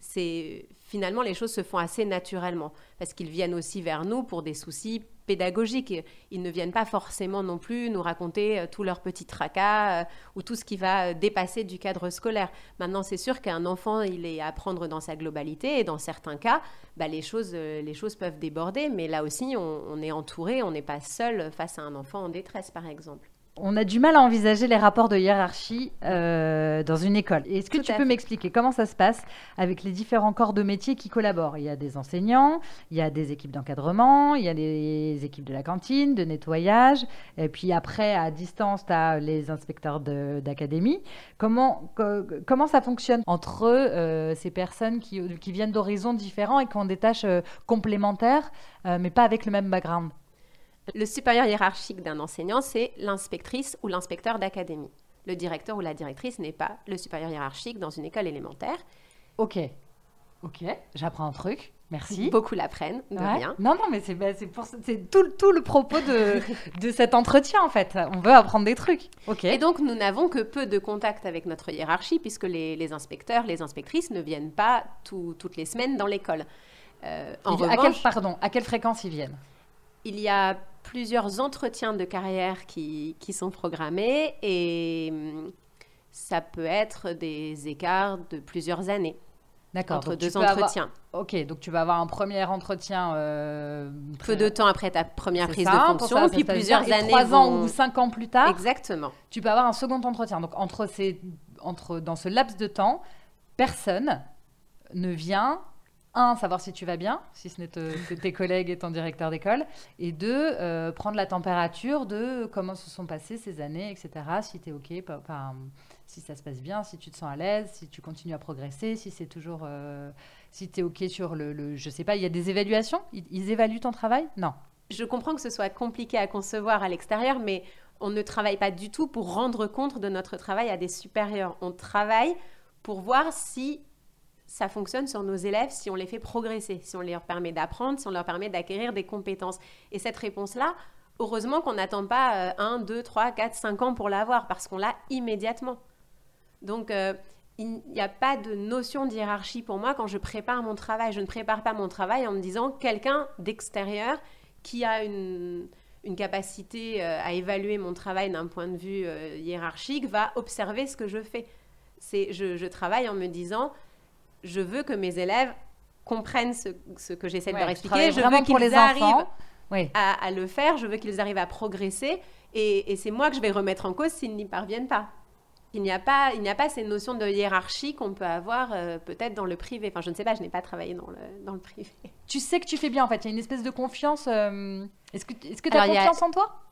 c'est finalement les choses se font assez naturellement parce qu'ils viennent aussi vers nous pour des soucis pédagogiques. Ils ne viennent pas forcément non plus nous raconter euh, tous leurs petits tracas euh, ou tout ce qui va euh, dépasser du cadre scolaire. Maintenant, c'est sûr qu'un enfant, il est à prendre dans sa globalité et dans certains cas, bah, les, choses, peuvent déborder. Mais là aussi, on est entouré, on n'est pas seul face à un enfant en détresse, par exemple. On a du mal à envisager les rapports de hiérarchie euh, dans une école. Est-ce que tu peux m'expliquer comment ça se passe avec les différents corps de métier qui collaborent? Il y a des enseignants, il y a des équipes d'encadrement, il y a des équipes de la cantine, de nettoyage, et puis après, à distance, tu as les inspecteurs d'académie. Comment, comment ça fonctionne entre euh, ces personnes qui, viennent d'horizons différents et qui ont des tâches euh, complémentaires, mais pas avec le même background? Le supérieur hiérarchique d'un enseignant, c'est l'inspectrice ou l'inspecteur d'académie. Le directeur ou la directrice n'est pas le supérieur hiérarchique dans une école élémentaire. Ok, ok, j'apprends un truc. Merci. Beaucoup l'apprennent, de rien. Non, non, mais c'est bah, tout, tout, le propos de, de, cet entretien, en fait. On veut apprendre des trucs. Ok. Et donc, nous n'avons que peu de contact avec notre hiérarchie, puisque les, inspecteurs, les inspectrices ne viennent pas toutes les semaines dans l'école. Euh, à quelle, pardon, à quelle fréquence ils viennent? Il y a plusieurs entretiens de carrière qui, qui sont programmés et hum, ça peut être des écarts de plusieurs années. D'accord. Entre deux entretiens. Ok, donc tu vas avoir un premier entretien. Euh, Peu de temps après ta première prise de fonction, puis plusieurs années. Trois ans ou cinq ans plus tard. Exactement. Tu peux avoir un second entretien. Donc entre ces, entre, dans ce laps de temps, personne ne vient un, savoir si tu vas bien, si ce n'est tes collègues et ton directeur d'école, et deux, euh, prendre la température de comment se sont passées ces années, etc. Si tu es OK, si ça se passe bien, si tu te sens à l'aise, si tu continues à progresser, si c'est toujours. Euh, si tu es OK sur le, le, Je sais pas, il y a des évaluations? Ils, évaluent ton travail? Non. Je comprends que ce soit compliqué à concevoir à l'extérieur, mais on ne travaille pas du tout pour rendre compte de notre travail à des supérieurs. On travaille pour voir si ça fonctionne sur nos élèves si on les fait progresser, si on leur permet d'apprendre, si on leur permet d'acquérir des compétences. Et cette réponse-là, heureusement qu'on n'attend pas 1, 2, 3, 4, 5 ans pour l'avoir, parce qu'on l'a immédiatement. Donc, euh, il n'y a pas de notion d'hierarchie pour moi quand je prépare mon travail. Je ne prépare pas mon travail en me disant quelqu'un d'extérieur qui a une, capacité euh, à évaluer mon travail d'un point de vue euh, hiérarchique va observer ce que je fais. C'est, je, je travaille en me disant je veux que mes élèves comprennent ce, que j'essaie de leur expliquer. Je veux qu'ils arrivent à, le faire. Je veux qu'ils arrivent à progresser. Et, c'est moi que je vais remettre en cause s'ils n'y parviennent pas. Il n'y a pas, il n'y a pas ces notions de hiérarchie qu'on peut avoir euh, peut-être dans le privé. Enfin, je ne sais pas, je n'ai pas travaillé dans le, dans le privé. Tu sais que tu fais bien, en fait. Il y a une espèce de confiance. Euh, est-ce que tu as confiance en toi?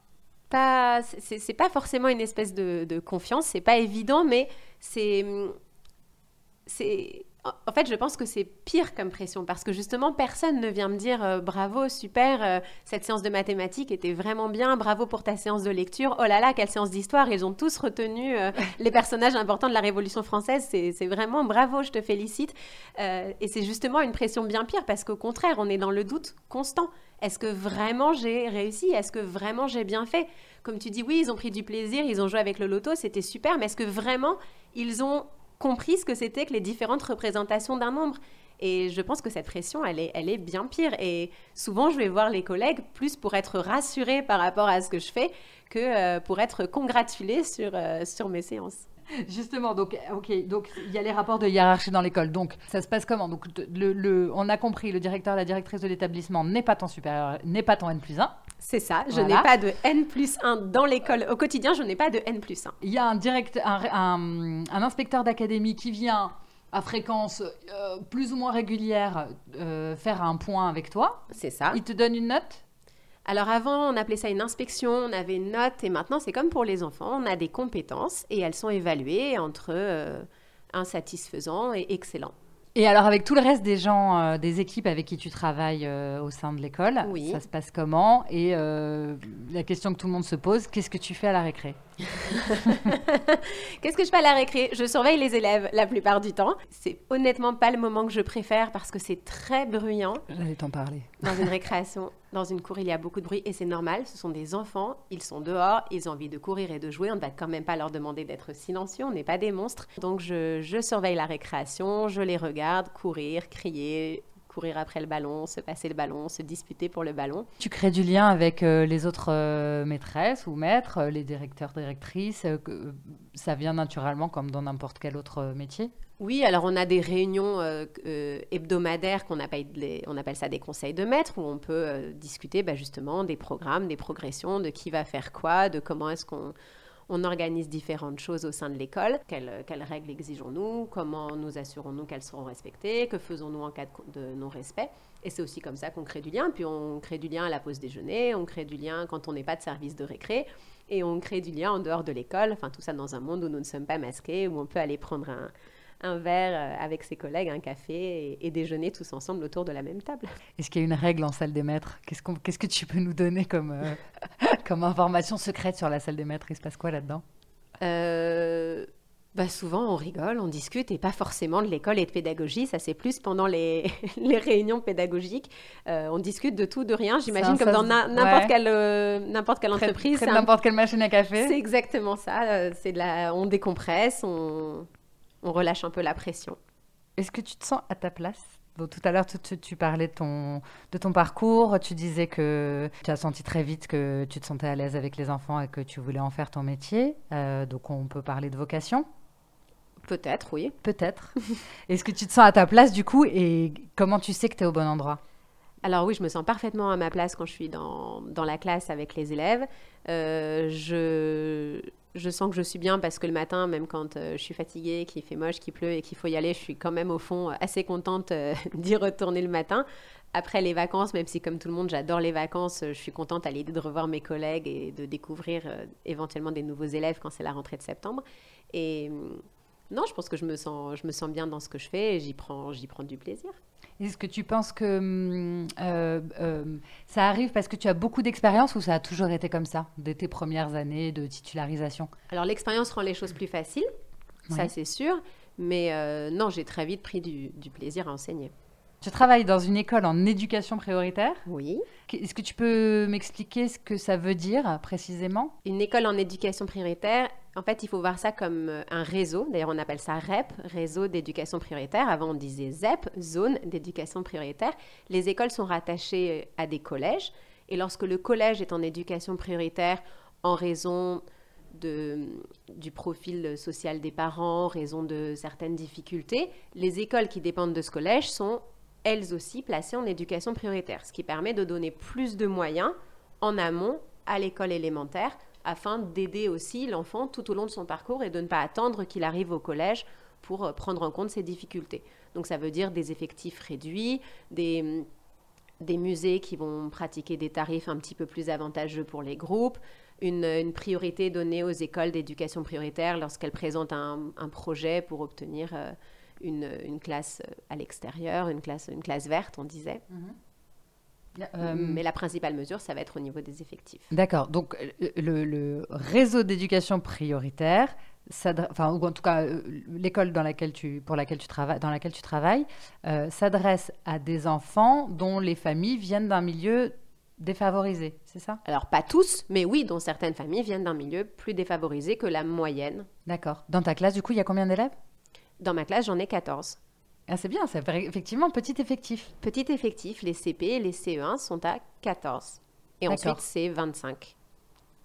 Pas, c'est pas forcément une espèce de, de confiance, c'est pas évident, mais c'est, c'est, en fait, je pense que c'est pire comme pression parce que justement, personne ne vient me dire euh, bravo, super, euh, cette séance de mathématiques était vraiment bien, bravo pour ta séance de lecture, oh là là, quelle séance d'histoire, ils ont tous retenu euh, les personnages importants de la Révolution française, c'est vraiment bravo, je te félicite. et c'est justement une pression bien pire parce qu'au contraire, on est dans le doute constant. Est-ce que vraiment j'ai réussi? Est-ce que vraiment j'ai bien fait? Comme tu dis, oui, ils ont pris du plaisir, ils ont joué avec le loto, c'était super, mais est-ce que vraiment ils ont compris ce que c'était que les différentes représentations d'un nombre. Et je pense que cette pression, elle est, elle est bien pire. Et souvent, je vais voir les collègues plus pour être rassurés par rapport à ce que je fais que euh, pour être congratulés sur, euh, sur mes séances. Justement, donc, ok, donc il y a les rapports de hiérarchie dans l'école. Donc, ça se passe comment? Donc, le, on a compris, le directeur, la directrice de l'établissement n'est pas ton supérieur, n'est pas ton N plus 1. C'est ça, je n'ai pas de N plus 1 dans l'école. Au quotidien, je n'ai pas de N plus 1. Il y a un, direct, un, inspecteur d'académie qui vient à fréquence euh, plus ou moins régulière euh, faire un point avec toi. C'est ça. Il te donne une note alors avant, on appelait ça une inspection, on avait une note, et maintenant c'est comme pour les enfants, on a des compétences et elles sont évaluées entre euh, insatisfaisant et excellent. Et alors avec tout le reste des gens, euh, des équipes avec qui tu travailles euh, au sein de l'école, ça se passe comment? Et la question que tout le monde se pose, qu'est-ce que tu fais à la récré? Qu'est-ce que je fais à la récré? Je surveille les élèves la plupart du temps. C'est honnêtement pas le moment que je préfère parce que c'est très bruyant. J'allais t'en parler. Dans une récréation, dans une cour, il y a beaucoup de bruit et c'est normal. Ce sont des enfants, ils sont dehors, ils ont envie de courir et de jouer. On ne va quand même pas leur demander d'être silencieux, on n'est pas des monstres. Donc je, je surveille la récréation, je les regarde courir, crier, courir après le ballon, se passer le ballon, se disputer pour le ballon. Tu crées du lien avec euh, les autres euh, maîtresses ou maîtres, euh, les directeurs, directrices. ça vient naturellement comme dans n'importe quel autre métier? Oui, alors on a des réunions hebdomadaires qu'on appelle, on appelle ça des conseils de maîtres, où on peut discuter bah, justement des programmes, des progressions, de qui va faire quoi, de comment est-ce qu'on on organise différentes choses au sein de l'école. Quelles, règles exigeons-nous? Comment nous assurons-nous qu'elles seront respectées? Que faisons-nous en cas de, non-respect? Et c'est aussi comme ça qu'on crée du lien. Puis on crée du lien à la pause déjeuner, on crée du lien quand on n'est pas de service de récré, et on crée du lien en dehors de l'école. Enfin, tout ça dans un monde où nous ne sommes pas masqués, où on peut aller prendre un, un verre euh, avec ses collègues, un café et, déjeuner tous ensemble autour de la même table. Est-ce qu'il y a une règle en salle des maîtres? Qu'est-ce que tu peux nous donner comme, euh, comme information secrète sur la salle des maîtres Il se passe quoi là-dedans? Euh, bah souvent, on rigole, on discute, et pas forcément de l'école et de pédagogie. Ça, c'est plus pendant les, les réunions pédagogiques. on discute de tout, de rien. J'imagine comme dans n'importe quelle, n'importe quelle entreprise. N'importe quelle machine à café. C'est exactement ça. C'est de la, on décompresse, on, on relâche un peu la pression. Est-ce que tu te sens à ta place? Tout à l'heure, tu, parlais de ton, de ton parcours. Tu disais que tu as senti très vite que tu te sentais à l'aise avec les enfants et que tu voulais en faire ton métier. Euh, donc, on peut parler de vocation Peut-être, oui. Peut-être. Est-ce que tu te sens à ta place du coup et comment tu sais que tu es au bon endroit? Alors oui, je me sens parfaitement à ma place quand je suis dans, dans la classe avec les élèves. Euh, je, je sens que je suis bien parce que le matin, même quand euh, je suis fatiguée, qu'il fait moche, qu'il pleut et qu'il faut y aller, je suis quand même au fond euh, assez contente euh, d'y retourner le matin. Après les vacances, même si comme tout le monde, j'adore les vacances, je suis contente à l'idée de revoir mes collègues et de découvrir éventuellement des nouveaux élèves quand c'est la rentrée de septembre. Et hum, non, je pense que je me sens, je me sens bien dans ce que je fais et j'y prends, j'y prends du plaisir. Est-ce que tu penses que hum, euh, euh, ça arrive parce que tu as beaucoup d'expérience ou ça a toujours été comme ça, dès tes premières années de titularisation? Alors l'expérience rend les choses plus faciles, ça c'est sûr, mais euh, non, j'ai très vite pris du, du plaisir à enseigner. Tu travailles dans une école en éducation prioritaire? Oui. Est-ce que tu peux m'expliquer ce que ça veut dire précisément? Une école en éducation prioritaire, en fait, il faut voir ça comme euh, un réseau. D'ailleurs, on appelle ça REP, réseau d'éducation prioritaire. Avant, on disait ZEP, zone d'éducation prioritaire. Les écoles sont rattachées euh, à des collèges. Et lorsque le collège est en éducation prioritaire en raison du profil social des parents, en raison de certaines difficultés, les écoles qui dépendent de ce collège sont elles aussi placées en éducation prioritaire, ce qui permet de donner plus de moyens en amont à l'école élémentaire afin d'aider aussi l'enfant tout au long de son parcours et de ne pas attendre qu'il arrive au collège pour euh, prendre en compte ses difficultés. Donc ça veut dire des effectifs réduits, des, des musées qui vont pratiquer des tarifs un petit peu plus avantageux pour les groupes, une, priorité donnée aux écoles d'éducation prioritaire lorsqu'elles présentent un, projet pour obtenir euh, une, classe euh, à l'extérieur, une classe, une classe verte, on disait. Mhm. Euh, Mais la principale mesure, ça va être au niveau des effectifs. D'accord. Donc, le, réseau d'éducation prioritaire, enfin, ou en tout cas, euh, l'école dans laquelle tu, pour laquelle tu travailles, dans laquelle tu travailles, s'adresse à des enfants dont les familles viennent d'un milieu défavorisé, c'est ça? Alors, pas tous, mais oui, dont certaines familles viennent d'un milieu plus défavorisé que la moyenne. D'accord. Dans ta classe, du coup, il y a combien d'élèves? Dans ma classe, j'en ai 14. Ah, c'est bien, c'est effectivement petit effectif. Petit effectif, les CP et les CE1 sont à 14. Et ensuite, c'est 25,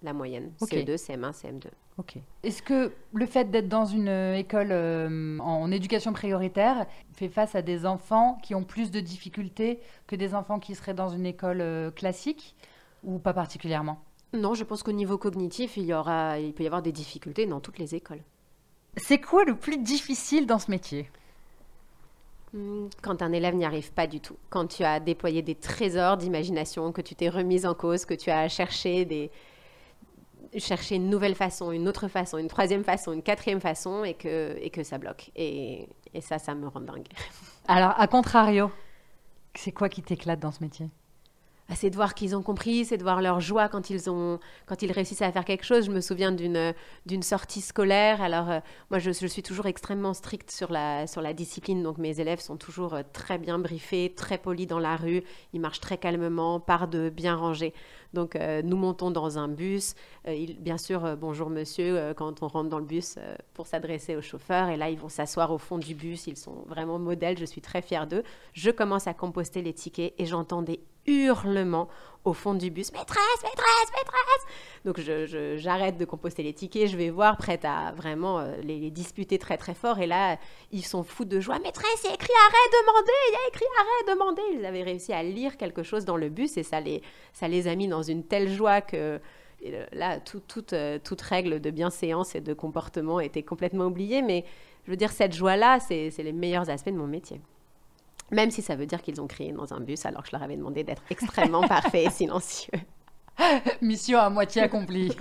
la moyenne. CE2, CM1, CM2. Ok. Est-ce que le fait d'être dans une euh, école euh, en éducation prioritaire fait face à des enfants qui ont plus de difficultés que des enfants qui seraient dans une école euh, classique ou pas particulièrement? Non, je pense qu'au niveau cognitif, il, y aura, il peut y avoir des difficultés dans toutes les écoles. C'est quoi le plus difficile dans ce métier? Quand un élève n'y arrive pas du tout, quand tu as déployé des trésors d'imagination, que tu t'es remise en cause, que tu as cherché des chercher une nouvelle façon, une autre façon, une troisième façon, une quatrième façon et que, et que ça bloque. Et, et ça, ça me rend dingue. Alors, à contrario, c'est quoi qui t'éclate dans ce métier? C'est de voir qu'ils ont compris, c'est de voir leur joie quand ils, ont, quand ils réussissent à faire quelque chose. Je me souviens d'une, d'une sortie scolaire. Alors, euh, moi, je, suis toujours extrêmement stricte sur la, sur la discipline. Donc, mes élèves sont toujours euh, très bien briefés, très polis dans la rue. Ils marchent très calmement, par de bien rangés. Donc, euh, nous montons dans un bus. Bien sûr, bonjour monsieur, quand on rentre dans le bus pour s'adresser au chauffeur. Et là, ils vont s'asseoir au fond du bus. Ils sont vraiment modèles. Je suis très fière d'eux. Je commence à composter les tickets et j'entends des hurlements au fond du bus. Maîtresse, maîtresse, maîtresse Donc j'arrête de composter les tickets, je vais voir, prête à vraiment euh, les, disputer très très fort. Et là, ils sont fous de joie. Maîtresse, il y a écrit arrêt, demandez Il y a écrit arrêt, demandez Ils avaient réussi à lire quelque chose dans le bus et ça les, ça les a mis dans une telle joie que là, toute, euh, toute règle de bienséance et de comportement était complètement oubliée. Mais je veux dire, cette joie-là, c'est les meilleurs aspects de mon métier. Même si ça veut dire qu'ils ont crié dans un bus alors que je leur avais demandé d'être extrêmement parfait et silencieux. Mission à moitié accomplie.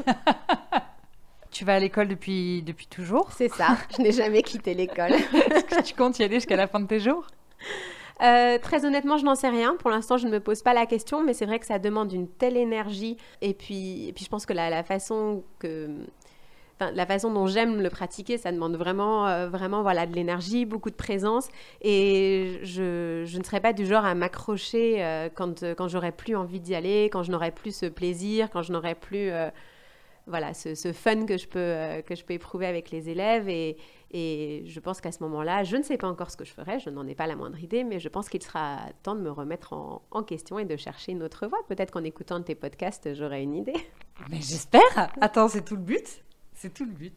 tu vas à l'école depuis, depuis toujours C'est ça, je n'ai jamais quitté l'école. Est-ce que tu comptes y aller jusqu'à la fin de tes jours? Euh, très honnêtement, je n'en sais rien. Pour l'instant, je ne me pose pas la question, mais c'est vrai que ça demande une telle énergie. Et puis, et puis je pense que la, la façon que la façon dont j'aime le pratiquer, ça demande vraiment, euh, vraiment voilà, de l'énergie, beaucoup de présence. Et je, ne serais pas du genre à m'accrocher euh, quand, quand j'aurais plus envie d'y aller, quand je n'aurais plus ce plaisir, quand je n'aurais plus euh, voilà, ce, fun que je, peux, que je peux éprouver avec les élèves. Et, je pense qu'à ce moment-là, je ne sais pas encore ce que je ferai, je n'en ai pas la moindre idée, mais je pense qu'il sera temps de me remettre en, en question et de chercher une autre voie. Peut-être qu'en écoutant tes podcasts, j'aurai une idée. Mais j'espère Attends, c'est tout le but c'est tout le but.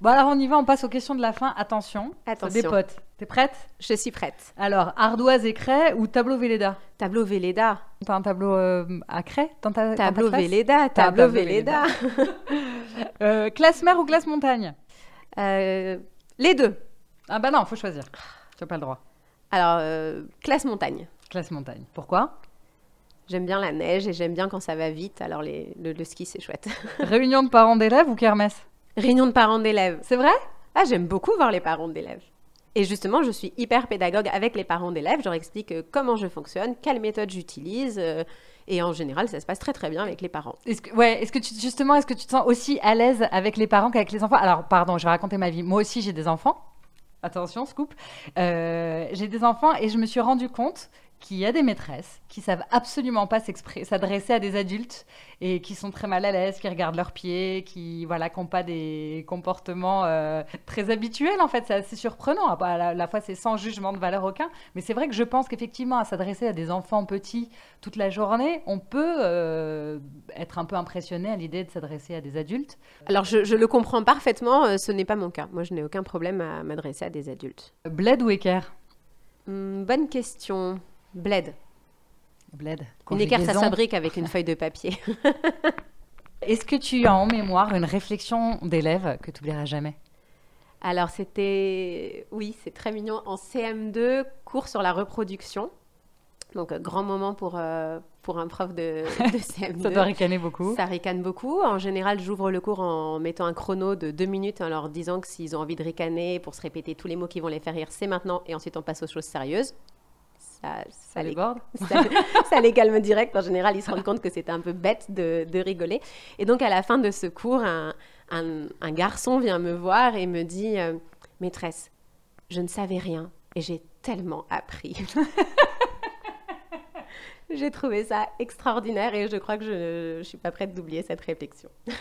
Bon, alors on y va, on passe aux questions de la fin. Attention, Attention. des potes. T'es prête? Je suis prête. Alors, ardoise et craie ou tableau Véleda? Tableau Véleda. T'as un tableau euh, à craie dans ta Tableau Véleda, tableau Véleda. euh, classe mer ou classe montagne? Euh, Les deux. Ah bah non, faut choisir. Tu n'as pas le droit. Alors, euh, classe montagne. Classe montagne. Pourquoi? J'aime bien la neige et j'aime bien quand ça va vite. Alors, les, le, le ski, c'est chouette. Réunion de parents d'élèves ou kermesse? Réunion de parents d'élèves. C'est vrai? Ah, j'aime beaucoup voir les parents d'élèves. Et justement, je suis hyper pédagogue avec les parents d'élèves. Je leur explique euh, comment je fonctionne, quelle méthode j'utilise. Euh, et en général, ça se passe très très bien avec les parents. Est-ce que, ouais, est-ce que tu, justement, est-ce que tu te sens aussi à l'aise avec les parents qu'avec les enfants? Alors, pardon, je vais raconter ma vie. Moi aussi, j'ai des enfants. Attention, scoop. Euh, j'ai des enfants et je me suis rendu compte qu'il y a des maîtresses qui savent absolument pas s'adresser à des adultes et qui sont très mal à l'aise, qui regardent leurs pieds, qui voilà, n'ont pas des comportements euh, très habituels en fait. C'est assez surprenant. À la, la fois, c'est sans jugement de valeur aucun, mais c'est vrai que je pense qu'effectivement, à s'adresser à des enfants petits toute la journée, on peut euh, être un peu impressionné à l'idée de s'adresser à des adultes. Alors, je, je le comprends parfaitement. euh, ce n'est pas mon cas. Moi, je n'ai aucun problème à m'adresser à des adultes. Bled ou équerre? Hum, bonne question. Bled. Bled. Une équerre, ça fabrique avec une feuille de papier. Est-ce que tu as en mémoire une réflexion d'élève que tu oublieras jamais? Alors, c'était. Oui, c'est très mignon. En CM2, cours sur la reproduction. Donc, euh, grand moment pour, euh, pour un prof de, de CM2. Ça doit ricaner beaucoup. Ça ricane beaucoup. En général, j'ouvre le cours en mettant un chrono de deux minutes en leur disant que s'ils ont envie de ricaner pour se répéter tous les mots qui vont les faire rire, c'est maintenant. Et ensuite, on passe aux choses sérieuses. Ça, Ça les borde ça, ça les calme direct. En général, ils se rendent compte que c'était un peu bête de, de rigoler. Et donc, à la fin de ce cours, un, un- un garçon vient me voir et me dit euh, Maîtresse, je ne savais rien et j'ai tellement appris. j'ai trouvé ça extraordinaire et je crois que je ne suis pas prête d'oublier cette réflexion.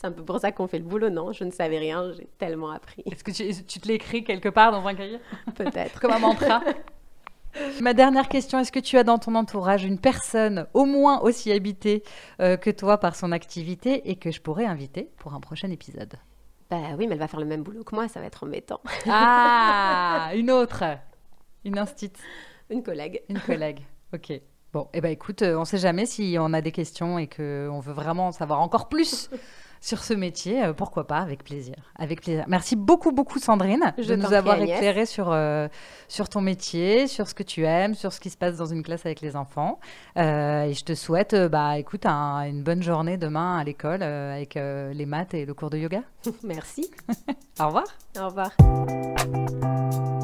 C'est un peu pour ça qu'on fait le boulot, non? Je ne savais rien, j'ai tellement appris. Est-ce que tu, tu te l'écris quelque part dans un cahier? Peut-être. Comme un mantra Ma dernière question, est-ce que tu as dans ton entourage une personne au moins aussi habitée euh, que toi par son activité et que je pourrais inviter pour un prochain épisode? Bah oui, mais elle va faire le même boulot que moi, ça va être embêtant. Ah, une autre Une instite Une collègue. Une collègue. Ok. Bon, eh ben écoute, euh, on ne sait jamais si on a des questions et qu'on veut vraiment en savoir encore plus sur ce métier. euh, pourquoi pas Avec plaisir. Avec plaisir. Merci beaucoup, beaucoup, Sandrine, Je de nous avoir Agnès. éclairé sur, euh, sur ton métier, sur ce que tu aimes, sur ce qui se passe dans une classe avec les enfants. Euh, et je te souhaite, euh, bah, écoute, un- une bonne journée demain à l'école avec les maths et le cours de yoga. Merci. Au revoir. Au revoir.